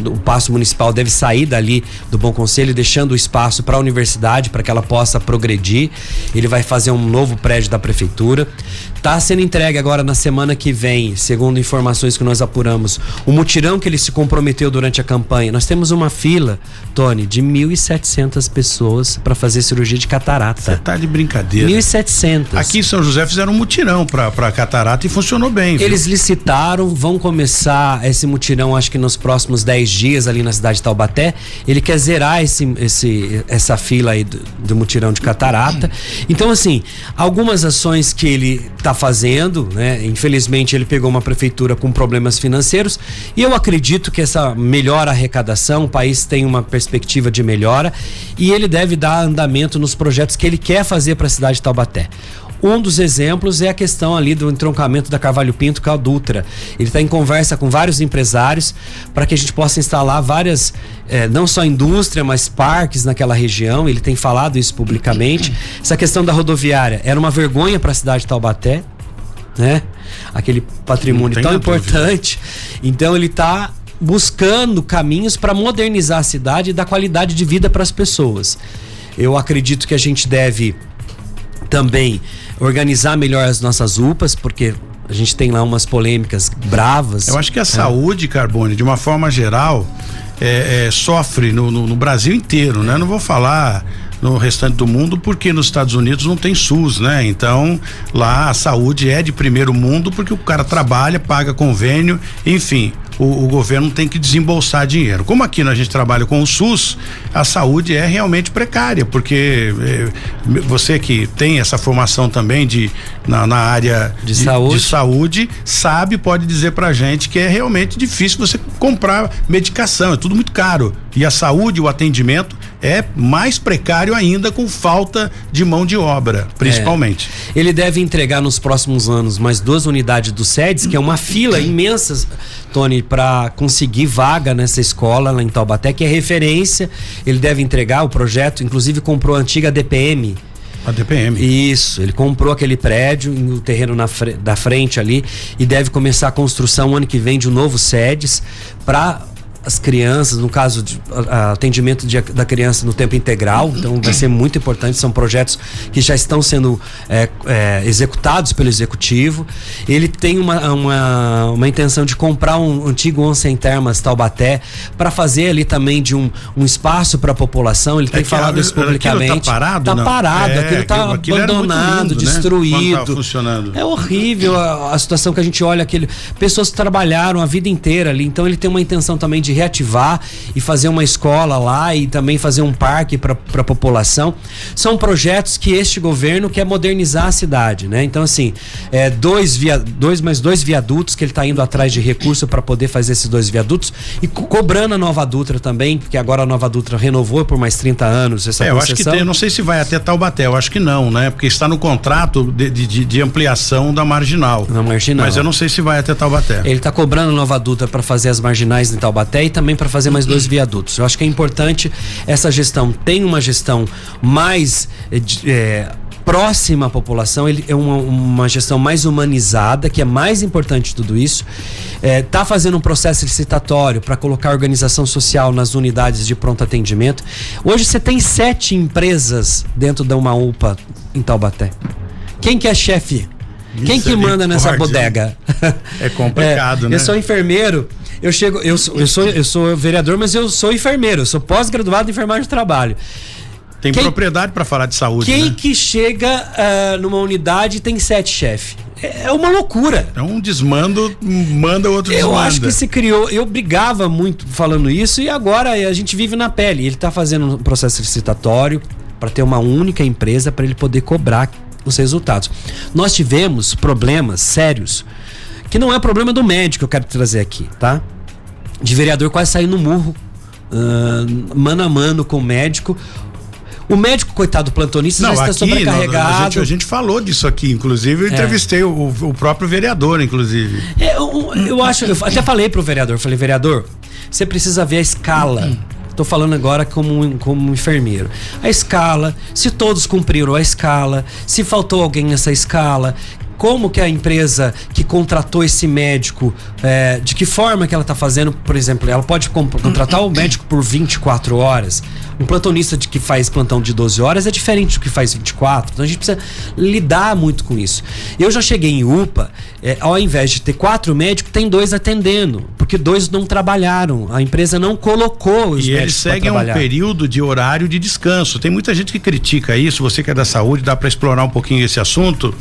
o Paço Municipal deve sair dali do Bom Conselho, deixando o espaço para a universidade, para que ela possa progredir. Ele vai fazer um novo prédio da prefeitura. Está sendo entregue agora na semana que vem, segundo informações que nós apuramos, o mutirão que ele se comprometeu durante a campanha. Nós temos uma fila, Tony, de 1.700 pessoas para fazer cirurgia de catarata. Você tá de brincadeira. 1.700. Aqui em São José fizeram um mutirão para catarata e funcionou bem. Viu? Eles licitaram, vão começar esse mutirão, acho que nos próximos 10 dias ali na cidade de Taubaté. Ele quer zerar esse, esse, essa fila aí do, do mutirão de catarata. Então, assim, algumas ações que ele está fazendo, né? Infelizmente ele pegou uma prefeitura com problemas financeiros e eu acredito que essa melhora arrecadação, o país tem uma perspectiva de melhora e ele deve dar andamento nos projetos que ele quer fazer para a cidade de Taubaté. Um dos exemplos é a questão ali do entroncamento da Carvalho Pinto com a Dutra. Ele está em conversa com vários empresários para que a gente possa instalar várias, eh, não só indústria, mas parques naquela região. Ele tem falado isso publicamente. Essa questão da rodoviária era uma vergonha para a cidade de Taubaté, né? Aquele patrimônio tão importante. Dúvida. Então ele está buscando caminhos para modernizar a cidade e dar qualidade de vida para as pessoas. Eu acredito que a gente deve também organizar melhor as nossas UPAs, porque a gente tem lá umas polêmicas bravas. Eu acho que a é. saúde, Carbone, de uma forma geral, é, é, sofre no, no, no, Brasil inteiro, né? Não vou falar no restante do mundo porque nos Estados Unidos não tem SUS, né? Então lá a saúde é de primeiro mundo porque o cara trabalha, paga convênio, enfim. O, o, governo tem que desembolsar dinheiro. Como aqui a gente trabalha com o SUS, a saúde é realmente precária, porque eh, você que tem essa formação também de na, na área de, de, saúde. de saúde sabe, pode dizer pra gente que é realmente difícil você comprar medicação, é tudo muito caro. E a saúde, o atendimento é mais precário ainda com falta de mão de obra, principalmente. É. Ele deve entregar nos próximos anos mais duas unidades do SEDES, que é uma fila imensa, Tony, para conseguir vaga nessa escola lá em Taubaté, que é referência. Ele deve entregar o projeto, inclusive comprou a antiga DPM. A DPM. Isso, ele comprou aquele prédio no terreno na, da frente ali e deve começar a construção ano que vem de um novo SEDES para as crianças, no caso de a, atendimento de, da criança no tempo integral, então vai ser muito importante. São projetos que já estão sendo é, é, executados pelo executivo. Ele tem uma, uma, uma intenção de comprar um antigo Onsen Termas Taubaté para fazer ali também de um, um espaço para a população. Ele tem é falado isso publicamente. Tá parado? Tá não? parado, é, aquilo tá aquilo, abandonado, lindo, né? destruído. Né? funcionando. É horrível a, a situação que a gente olha aquele pessoas que trabalharam a vida inteira ali. Então ele tem uma intenção também de reativar e fazer uma escola lá e também fazer um parque para a população. São projetos que este governo quer modernizar a cidade, né? Então, assim, é, dois, via, dois mais dois viadutos que ele está indo atrás de recurso para poder fazer esses dois viadutos e co cobrando a Nova Dutra também, porque agora a Nova Dutra renovou por mais 30 anos essa é, eu acho que tem, não sei se vai até Taubaté, eu acho que não, né? Porque está no contrato de, de, de ampliação da marginal. Na marginal. Mas eu não sei se vai até Taubaté. Ele está cobrando a Nova Dutra para fazer as marginais em Taubaté e também para fazer mais dois viadutos. Eu acho que é importante essa gestão. Tem uma gestão mais é, próxima à população, ele é uma, uma, gestão mais humanizada, que é mais importante tudo isso. Está é, fazendo um processo licitatório para colocar organização social nas unidades de pronto atendimento. Hoje você tem sete empresas dentro de uma UPA em Taubaté. Quem que é chefe? Quem que manda nessa bodega? É complicado, é, né? Eu sou enfermeiro, eu chego, eu, eu, sou, eu sou vereador, mas eu sou enfermeiro, eu sou pós-graduado em enfermagem de trabalho. Tem quem, propriedade para falar de saúde. Quem né? que chega uh, numa unidade e tem sete chefes? É, é uma loucura. É um desmando, manda outro eu desmanda. Eu acho que se criou. Eu brigava muito falando isso e agora a gente vive na pele. Ele está fazendo um processo licitatório para ter uma única empresa para ele poder cobrar os resultados. Nós tivemos problemas sérios que não é problema do médico que eu quero trazer aqui, tá? De vereador quase sair no murro, uh, mano a mano com o médico. O médico, coitado plantonista, não, já está aqui, sobrecarregado. Não, a, gente, a, gente, falou disso aqui, inclusive, eu é. entrevistei o, o, próprio vereador, inclusive. É, eu, eu acho, eu até falei pro vereador, falei, vereador, você precisa ver a escala. Estou falando agora como, como enfermeiro. A escala, se todos cumpriram a escala, se faltou alguém nessa escala, como que a empresa que contratou esse médico, é, de que forma que ela está fazendo, por exemplo, ela pode contratar o médico por 24 horas. Um plantonista de que faz plantão de 12 horas é diferente do que faz 24. Então a gente precisa lidar muito com isso. Eu já cheguei em UPA, é, ao invés de ter quatro médicos, tem dois atendendo, porque dois não trabalharam. A empresa não colocou os e médicos. E eles seguem um período de horário de descanso. Tem muita gente que critica isso. Você que é da saúde, dá para explorar um pouquinho esse assunto.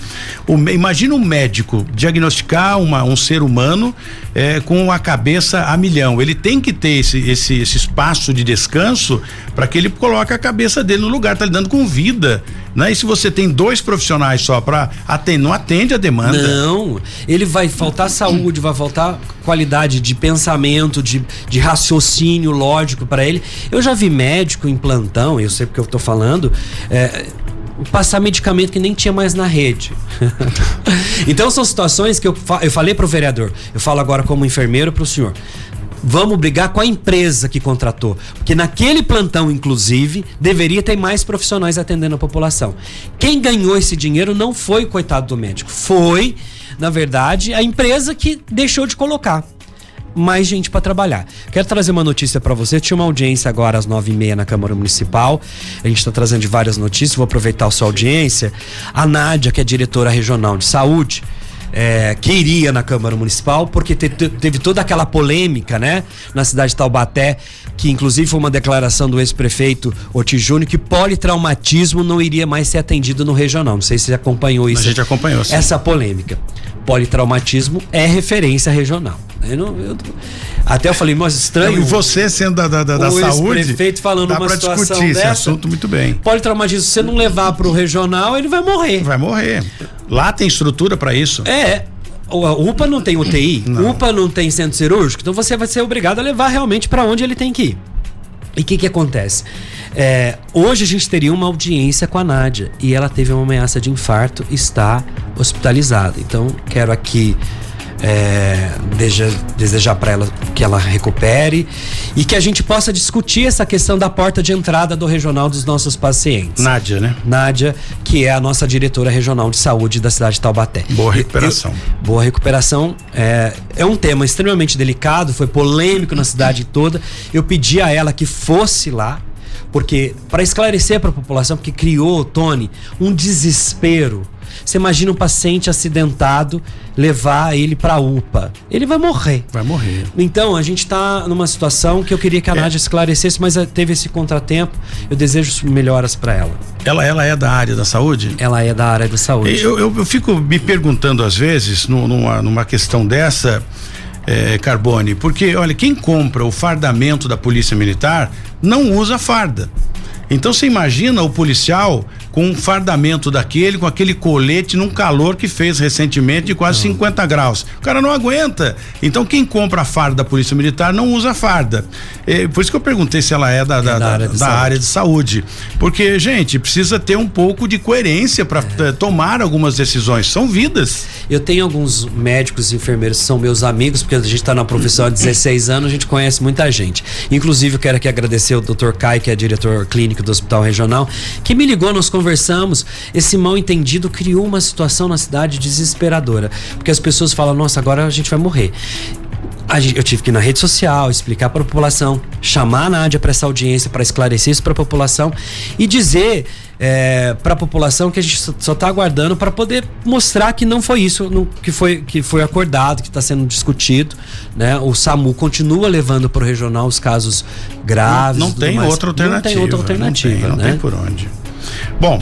O, imagina um médico diagnosticar uma, um ser humano é, com a cabeça a milhão. Ele tem que ter esse, esse, esse espaço de descanso para que ele coloque a cabeça dele no lugar. Tá lidando com vida. Né? E se você tem dois profissionais só para atender, não atende a demanda. Não, ele vai faltar saúde, vai faltar qualidade de pensamento, de, de raciocínio lógico para ele. Eu já vi médico em plantão, eu sei porque eu tô falando, é, passar medicamento que nem tinha mais na rede. então são situações que eu, fa eu falei pro vereador, eu falo agora como enfermeiro pro senhor. Vamos brigar com a empresa que contratou. Porque naquele plantão, inclusive, deveria ter mais profissionais atendendo a população. Quem ganhou esse dinheiro não foi o coitado do médico. Foi, na verdade, a empresa que deixou de colocar mais gente para trabalhar. Quero trazer uma notícia para você. Tinha uma audiência agora às nove e meia na Câmara Municipal. A gente está trazendo várias notícias. Vou aproveitar a sua audiência. A Nádia, que é diretora regional de saúde, é, que iria na Câmara Municipal, porque te, te, teve toda aquela polêmica, né? Na cidade de Taubaté, que inclusive foi uma declaração do ex-prefeito Oti Júnior que politraumatismo não iria mais ser atendido no regional. Não sei se você acompanhou isso. A gente acompanhou. Sim. Essa polêmica. Politraumatismo é referência regional. Eu não, eu, até eu falei, mas estranho. e você sendo da, da, da, da o saúde. prefeito falando dá uma pra situação discutir esse dessa. assunto muito bem. Politraumatismo, se você não levar pro regional, ele vai morrer. Vai morrer. Lá tem estrutura para isso. É. A UPA não tem UTI, Não. UPA não tem centro cirúrgico, então você vai ser obrigado a levar realmente para onde ele tem que ir. E o que, que acontece? É, hoje a gente teria uma audiência com a Nádia e ela teve uma ameaça de infarto e está hospitalizada. Então, quero aqui é, deseja- desejar para ela que ela recupere e que a gente possa discutir essa questão da porta de entrada do regional dos nossos pacientes. Nádia, né? Nádia, que é a nossa diretora regional de saúde da cidade de Taubaté. Boa recuperação. Eu- boa recuperação. É, é um tema extremamente delicado, foi polêmico na cidade toda. Eu pedi a ela que fosse lá, porque para esclarecer para a população, porque criou, Tony, um desespero. Você imagina um paciente acidentado levar ele para UPA. Ele vai morrer. Vai morrer. Então, a gente está numa situação que eu queria que a É. Nádia esclarecesse, mas eh, teve esse contratempo. Eu desejo melhoras para ela. Ela, ela é da área da saúde? Ela é da área da saúde. Eu, eu, eu fico me perguntando às vezes, nu- numa, numa questão dessa, eh, Carbone, porque, olha, quem compra o fardamento da Polícia Militar não usa farda. Então você imagina o policial com um fardamento daquele, com aquele colete num calor que fez recentemente de quase 50 graus. O cara não aguenta. Então quem compra a farda da Polícia Militar não usa farda. Eh, por isso que eu perguntei se ela é da, da, da da- área de da saúde. área de saúde. Porque, gente, precisa ter um pouco de coerência para tomar algumas decisões. São vidas. Eu tenho alguns médicos e enfermeiros que são meus amigos, porque a gente está na profissão há 16 anos, a gente conhece muita gente. Inclusive, eu quero aqui agradecer o Dr. Kai, que é diretor clínico do Hospital Regional, que me ligou, nós conversamos. Esse mal entendido criou uma situação na cidade desesperadora. Porque as pessoas falam, nossa, agora a gente vai morrer. Eu tive que ir na rede social, explicar para a população, chamar a Nádia para essa audiência, para esclarecer isso para a população e dizer para a população que a gente só está aguardando para poder mostrar que não foi isso no- que, foi, que foi acordado, que está sendo discutido. Né? O SAMU continua levando para o regional os casos graves. não tudo tem mais. outra alternativa. Não tem outra alternativa. Não tem, não né? tem por onde. Bom.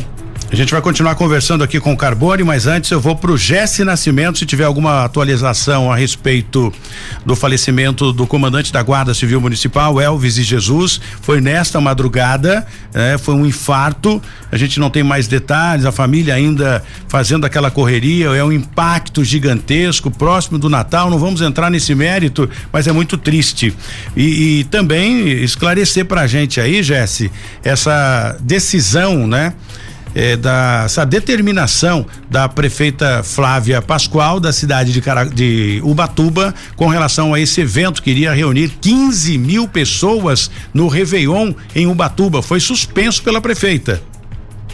A gente vai continuar conversando aqui com o Carbone, mas antes eu vou pro Jesse Nascimento, se tiver alguma atualização a respeito do falecimento do comandante da Guarda Civil Municipal, Elvis e Jesus. Foi nesta madrugada, eh, foi um infarto. A gente não tem mais detalhes, a família ainda fazendo aquela correria, é um impacto gigantesco, próximo do Natal. Não vamos entrar nesse mérito, mas é muito triste. E, e também esclarecer pra gente aí, Jesse, essa decisão, né? É, da essa determinação da prefeita Flávia Pascoal da cidade de, de Ubatuba com relação a esse evento que iria reunir 15 mil pessoas no Réveillon em Ubatuba. Foi suspenso pela prefeita.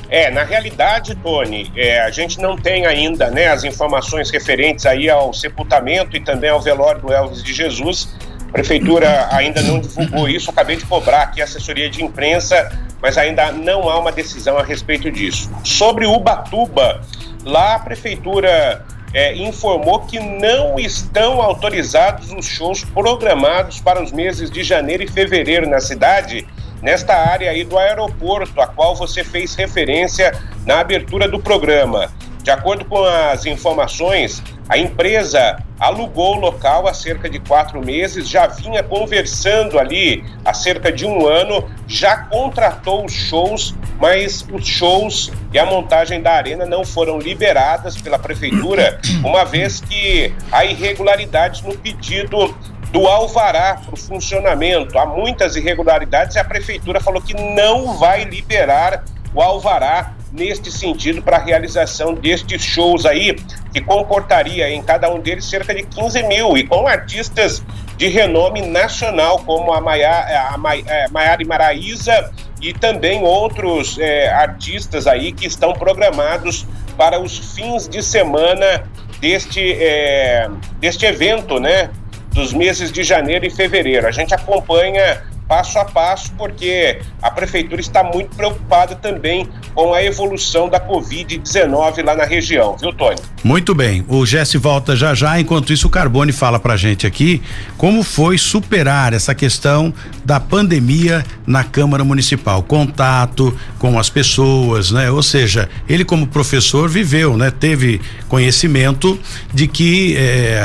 É, na realidade, Tony, é, a gente não tem ainda né, as informações referentes aí ao sepultamento e também ao velório do Elvis de Jesus. A prefeitura ainda não divulgou isso, acabei de cobrar aqui a assessoria de imprensa, mas ainda não há uma decisão a respeito disso. Sobre Ubatuba, lá a prefeitura é, informou que não estão autorizados os shows programados para os meses de janeiro e fevereiro na cidade, nesta área aí do aeroporto, a qual você fez referência na abertura do programa. De acordo com as informações, a empresa alugou o local há cerca de quatro meses, já vinha conversando ali há cerca de um ano, já contratou os shows, mas os shows e a montagem da arena não foram liberadas pela prefeitura, uma vez que há irregularidades no pedido do alvará para o funcionamento. Há muitas irregularidades e a prefeitura falou que não vai liberar o alvará neste sentido para a realização destes shows aí, que comportaria em cada um deles cerca de 15 mil e com artistas de renome nacional, como a, Mai- eh, Maiara Maraíza e também outros eh, artistas aí que estão programados para os fins de semana deste, eh, deste evento, né? Dos meses de janeiro e fevereiro. A gente acompanha passo a passo, porque a prefeitura está muito preocupada também com a evolução da Covid-19 lá na região, viu, Tony? Muito bem. O Jesse volta já já. Enquanto isso, o Carbone fala pra gente aqui como foi superar essa questão da pandemia na Câmara Municipal. Contato com as pessoas, né? Ou seja, ele, como professor, viveu, né? Teve conhecimento de que eh,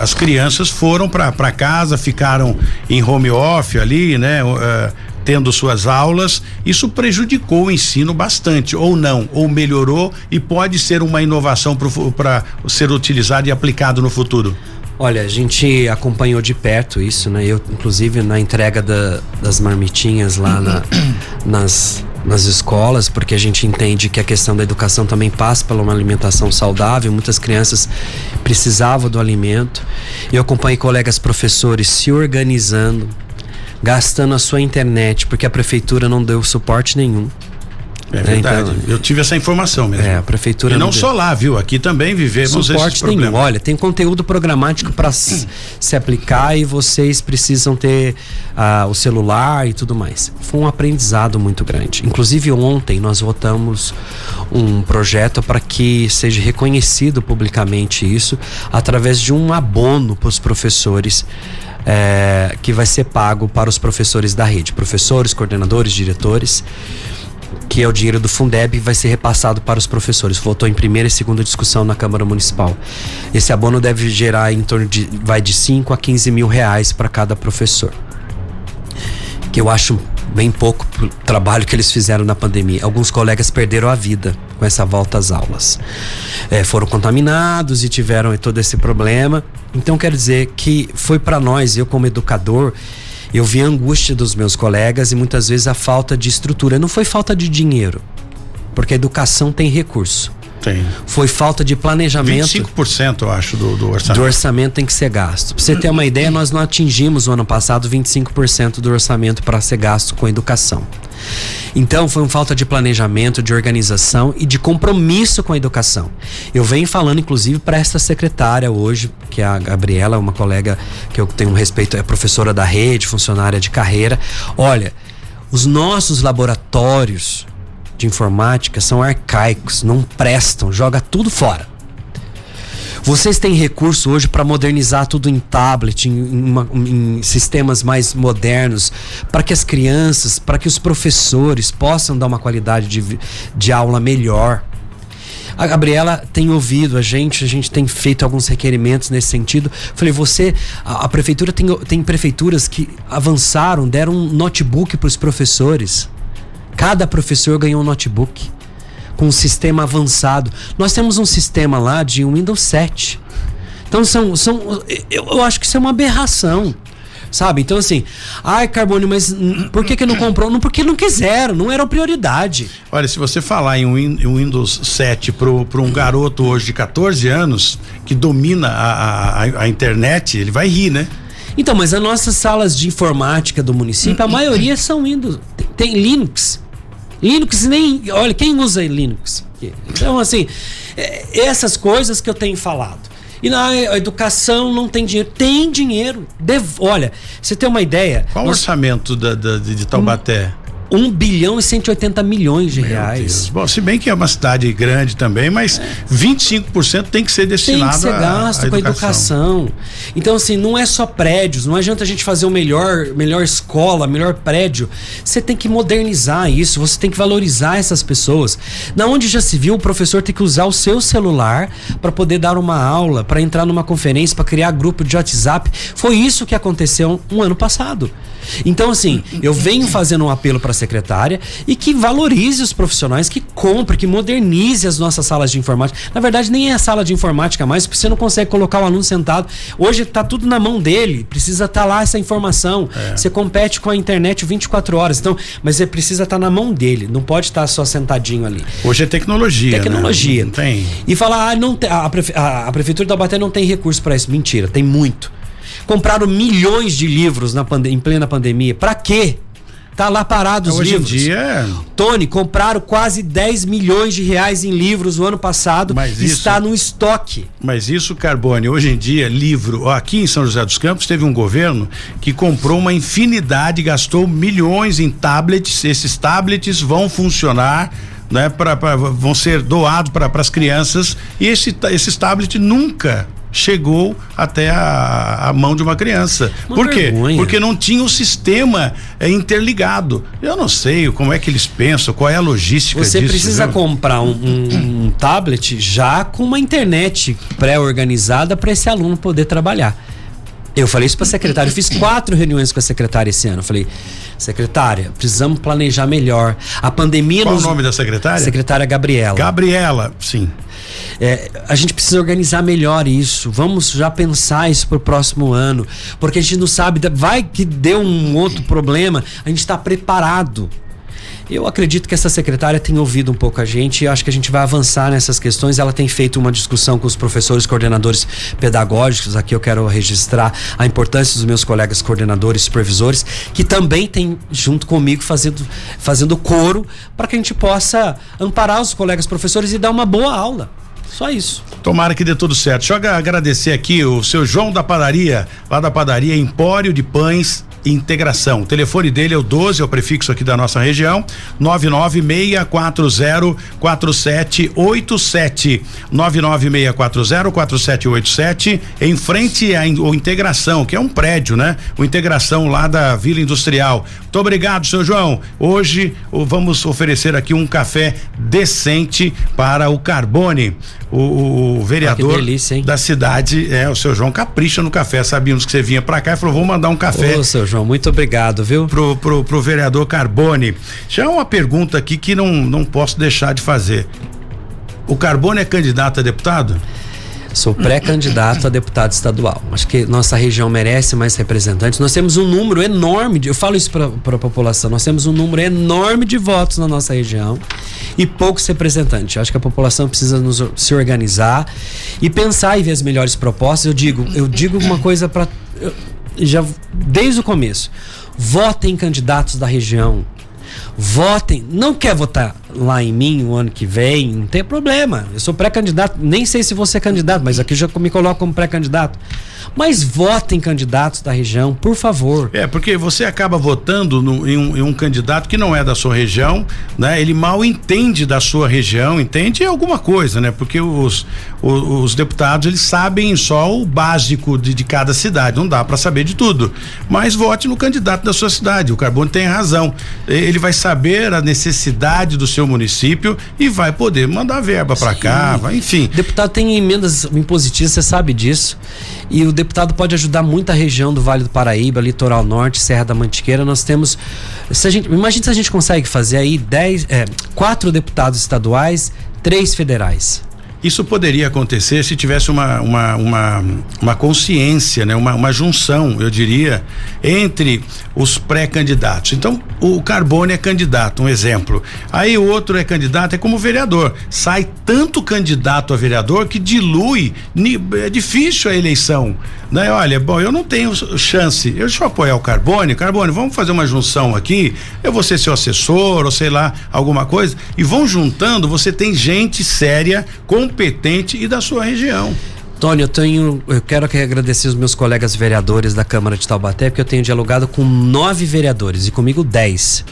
as crianças foram para casa, ficaram em home office ali, né? Uh, tendo suas aulas, isso prejudicou o ensino bastante, ou não, ou melhorou e pode ser uma inovação para ser utilizado e aplicado no futuro? Olha, a gente acompanhou de perto isso, né? Eu, inclusive, na entrega da, das marmitinhas lá na, nas, nas escolas, porque a gente entende que a questão da educação também passa por uma alimentação saudável. Muitas crianças precisavam do alimento. Eu acompanhei colegas professores se organizando, gastando a sua internet, porque a prefeitura não deu suporte nenhum. É verdade. Então, eu tive essa informação mesmo. É, a prefeitura. E não, não só lá, viu? Aqui também vivemos Suporte nenhum. Olha, tem conteúdo programático para se aplicar e vocês precisam ter uh, o celular e tudo mais. Foi um aprendizado muito grande. Inclusive ontem nós votamos um projeto para que seja reconhecido publicamente isso através de um abono para os professores é, que vai ser pago para os professores da rede, professores, coordenadores, diretores, que é o dinheiro do Fundeb vai ser repassado para os professores. Votou em primeira e segunda discussão na Câmara Municipal. Esse abono deve gerar em torno de vai de 5 a 15 mil reais para cada professor. Que eu acho bem pouco trabalho que eles fizeram na pandemia. Alguns colegas perderam a vida com essa volta às aulas. É, foram contaminados e tiveram todo esse problema. Então quer dizer que foi para nós, eu como educador, eu vi a angústia dos meus colegas e muitas vezes a falta de estrutura. Não foi falta de dinheiro, porque a educação tem recurso. Tem. Foi falta de planejamento. 25% eu acho do, do orçamento. Do orçamento tem que ser gasto. Pra você ter uma ideia, nós não atingimos no ano passado 25% do orçamento para ser gasto com educação. Então foi uma falta de planejamento, de organização e de compromisso com a educação. Eu venho falando, inclusive, para essa secretária hoje, que é a Gabriela, uma colega que eu tenho um respeito, é professora da rede, funcionária de carreira. Olha, os nossos laboratórios de informática são arcaicos, não prestam, joga tudo fora. Vocês têm recurso hoje para modernizar tudo em tablet, em, em sistemas mais modernos, para que as crianças, para que os professores possam dar uma qualidade de, de aula melhor. A Gabriela tem ouvido a gente, a gente tem feito alguns requerimentos nesse sentido. Falei, você, a, a prefeitura tem, tem prefeituras que avançaram, deram um notebook para os professores. Cada professor ganhou um notebook com um sistema avançado. Nós temos um sistema lá de Windows 7. Então são, são eu, eu acho que isso é uma aberração sabe? Então, assim, ai, Carbone, mas por que, que não comprou? Não, porque não quiseram, não era prioridade. Olha, se você falar em um Windows 7 para um garoto hoje de 14 anos que domina a, a, a internet, ele vai rir, né? Então, mas as nossas salas de informática do município, a maioria são Windows. Tem, Linux. Linux nem. Olha, quem usa Linux? Então, assim, é, essas coisas que eu tenho falado. E na educação não tem dinheiro. Tem dinheiro. Dev... Olha, você tem uma ideia. Qual o orçamento da, da, de Taubaté? 1 bilhão e 180 milhões de Meu reais. Deus. Bom, se bem que é uma cidade grande também, mas é. 25% tem que ser destinado tem que ser gasto com a educação. Então, assim, não é só prédios, não adianta a gente fazer o melhor, melhor escola, melhor prédio. Você tem que modernizar isso, você tem que valorizar essas pessoas. Na onde já se viu, o professor tem que usar o seu celular para poder dar uma aula, para entrar numa conferência, para criar grupo de WhatsApp. Foi isso que aconteceu um ano passado. Então, assim, eu venho fazendo um apelo para a secretária e que valorize os profissionais, que compre, que modernize as nossas salas de informática. Na verdade, nem é a sala de informática mais, porque você não consegue colocar o aluno sentado. Hoje está tudo na mão dele, precisa estar tá lá essa informação. É. Você compete com a internet 24 horas. Então, mas você precisa estar tá na mão dele, não pode estar tá só sentadinho ali. Hoje é tecnologia. Né? Tecnologia. Né? Não tem. E falar, ah, não tem, a, prefe, a, a prefeitura da Baté não tem recurso para isso. Mentira, tem muito. Compraram milhões de livros na em plena pandemia. Para quê? Tá lá parado os Hoje livros. em dia. é- Tony, compraram quase 10 milhões de reais em livros o ano passado. Mas isso- Está no estoque. Mas isso, Carbone, hoje em dia, livro. Aqui em São José dos Campos teve um governo que comprou uma infinidade, gastou milhões em tablets. Esses tablets vão funcionar. Né, pra, pra- vão ser doados para as crianças e esse, esses tablets nunca chegou até a, a mão de uma criança. Uma Por quê? vergonha. Porque não tinha o sistema é, interligado. Eu não sei como é que eles pensam, qual é a logística Você disso. precisa viu? comprar um, um- um tablet já com uma internet pré-organizada para esse aluno poder trabalhar. Eu falei isso para a secretária. Eu fiz quatro reuniões com a secretária esse ano. Eu falei, secretária, precisamos planejar melhor. A pandemia Qual nos... o nome da secretária? Secretária Gabriela. Gabriela, sim. É, a gente precisa organizar melhor isso. Vamos já pensar isso pro próximo ano. Porque a gente não sabe, vai que deu um outro problema, a gente está preparado. Eu acredito que essa secretária tem ouvido um pouco a gente e acho que a gente vai avançar nessas questões. Ela tem feito uma discussão com os professores coordenadores pedagógicos. Aqui eu quero registrar a importância dos meus colegas coordenadores, supervisores, que também têm, junto comigo, fazendo, fazendo coro para que a gente possa amparar os colegas professores e dar uma boa aula. Só isso. Tomara que dê tudo certo. Deixa eu agradecer aqui o seu João da Padaria, lá da padaria Empório de Pães Integração. O telefone dele é o 12, é o prefixo aqui da nossa região, 996404787. 996404787, em frente à Integração, que é um prédio, né? O Integração lá da Vila Industrial. Muito obrigado, seu João. Hoje vamos oferecer aqui um café decente para o Carbone. O, o vereador Ah, delícia, da cidade, é, o seu João capricha no café. Sabíamos que você vinha pra cá e falou: vou mandar um café Ô, seu João, muito obrigado, viu? pro, pro, pro vereador Carbone. Já é uma pergunta aqui que não, não posso deixar de fazer. O Carbone é candidato a deputado? Sou pré-candidato a deputado estadual. Acho que nossa região merece mais representantes. Nós temos um número enorme, de, eu falo isso para a população, nós temos um número enorme de votos na nossa região e poucos representantes. Acho que a população precisa nos, se organizar e pensar e ver as melhores propostas. Eu digo, eu digo uma coisa para já desde o começo. Votem em candidatos da região. Votem. Não quer votar lá em mim o ano que vem? Não tem problema. Eu sou pré-candidato. Nem sei se vou ser candidato, mas aqui já me coloco como pré-candidato. Mas votem candidatos da região, por favor. É, porque você acaba votando no- em, um, em um candidato que não é da sua região, né? Ele mal entende da sua região, entende alguma coisa, né? Porque os, os, os deputados, eles sabem só o básico de, de cada cidade, não dá para saber de tudo. Mas vote no candidato da sua cidade, o Carbono tem razão. Ele vai saber a necessidade do seu município e vai poder mandar verba para cá, vai, enfim. Deputado tem emendas impositivas, você sabe disso. E o deputado pode ajudar muita região do Vale do Paraíba, Litoral Norte, Serra da Mantiqueira. Nós temos. Se a gente, imagina se a gente consegue fazer aí dez, é, quatro deputados estaduais, três federais. Isso poderia acontecer se tivesse uma, uma, uma, uma consciência, né? uma, uma junção, eu diria, entre os pré-candidatos. Então, o Carbone é candidato, um exemplo. Aí o outro é candidato, é como vereador. Sai tanto candidato a vereador que dilui, é difícil a eleição. Né? Olha, bom, eu não tenho chance. Eu deixa eu apoiar o Carbone. Carbone, vamos fazer uma junção aqui. Eu vou ser seu assessor, ou sei lá, alguma coisa. E vão juntando, você tem gente séria, competente e da sua região. Tony, eu tenho. Eu quero aqui agradecer os meus colegas vereadores da Câmara de Taubaté, porque eu tenho dialogado com nove vereadores e comigo dez.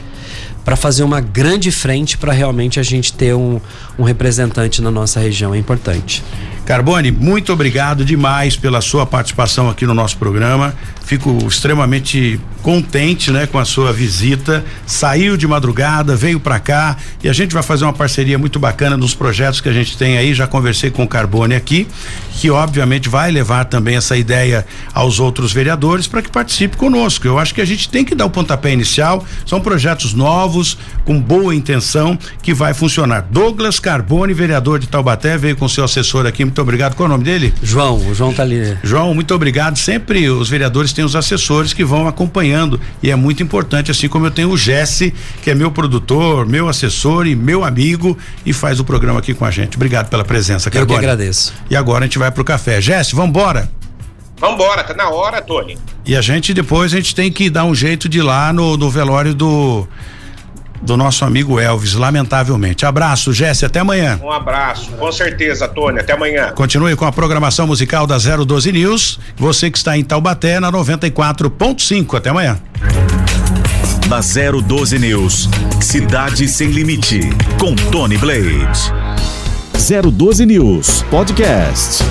Para fazer uma grande frente para realmente a gente ter um, um representante na nossa região. É importante. Carbone, muito obrigado demais pela sua participação aqui no nosso programa. Fico extremamente contente, né, com a sua visita. Saiu de madrugada, veio para cá e a gente vai fazer uma parceria muito bacana nos projetos que a gente tem aí. Já conversei com o Carbone aqui, que obviamente vai levar também essa ideia aos outros vereadores para que participe conosco. Eu acho que a gente tem que dar o pontapé inicial. São projetos novos, com boa intenção, que vai funcionar. Douglas Carbone, vereador de Taubaté, veio com seu assessor aqui. Muito obrigado. Qual é o nome dele? João, o João tá ali. João, muito obrigado. Sempre os vereadores têm os assessores que vão acompanhando e é muito importante, assim como eu tenho o Jesse, que é meu produtor, meu assessor e meu amigo e faz o programa aqui com a gente. Obrigado pela presença, Eu que Carbone. agradeço. E agora a gente vai pro café. Jesse, vambora. Vambora, tá na hora, Tony. E a gente depois a gente tem que dar um jeito de ir lá no, no velório do do nosso amigo Elvis, lamentavelmente. Abraço, Jesse, até amanhã. Um abraço, com certeza, Tony, até amanhã. Continue com a programação musical da 012 News. Você que está em Taubaté na 94.5. Até amanhã. Na 012 News, Cidade Sem Limite, com Tony Blade. 012 News Podcast.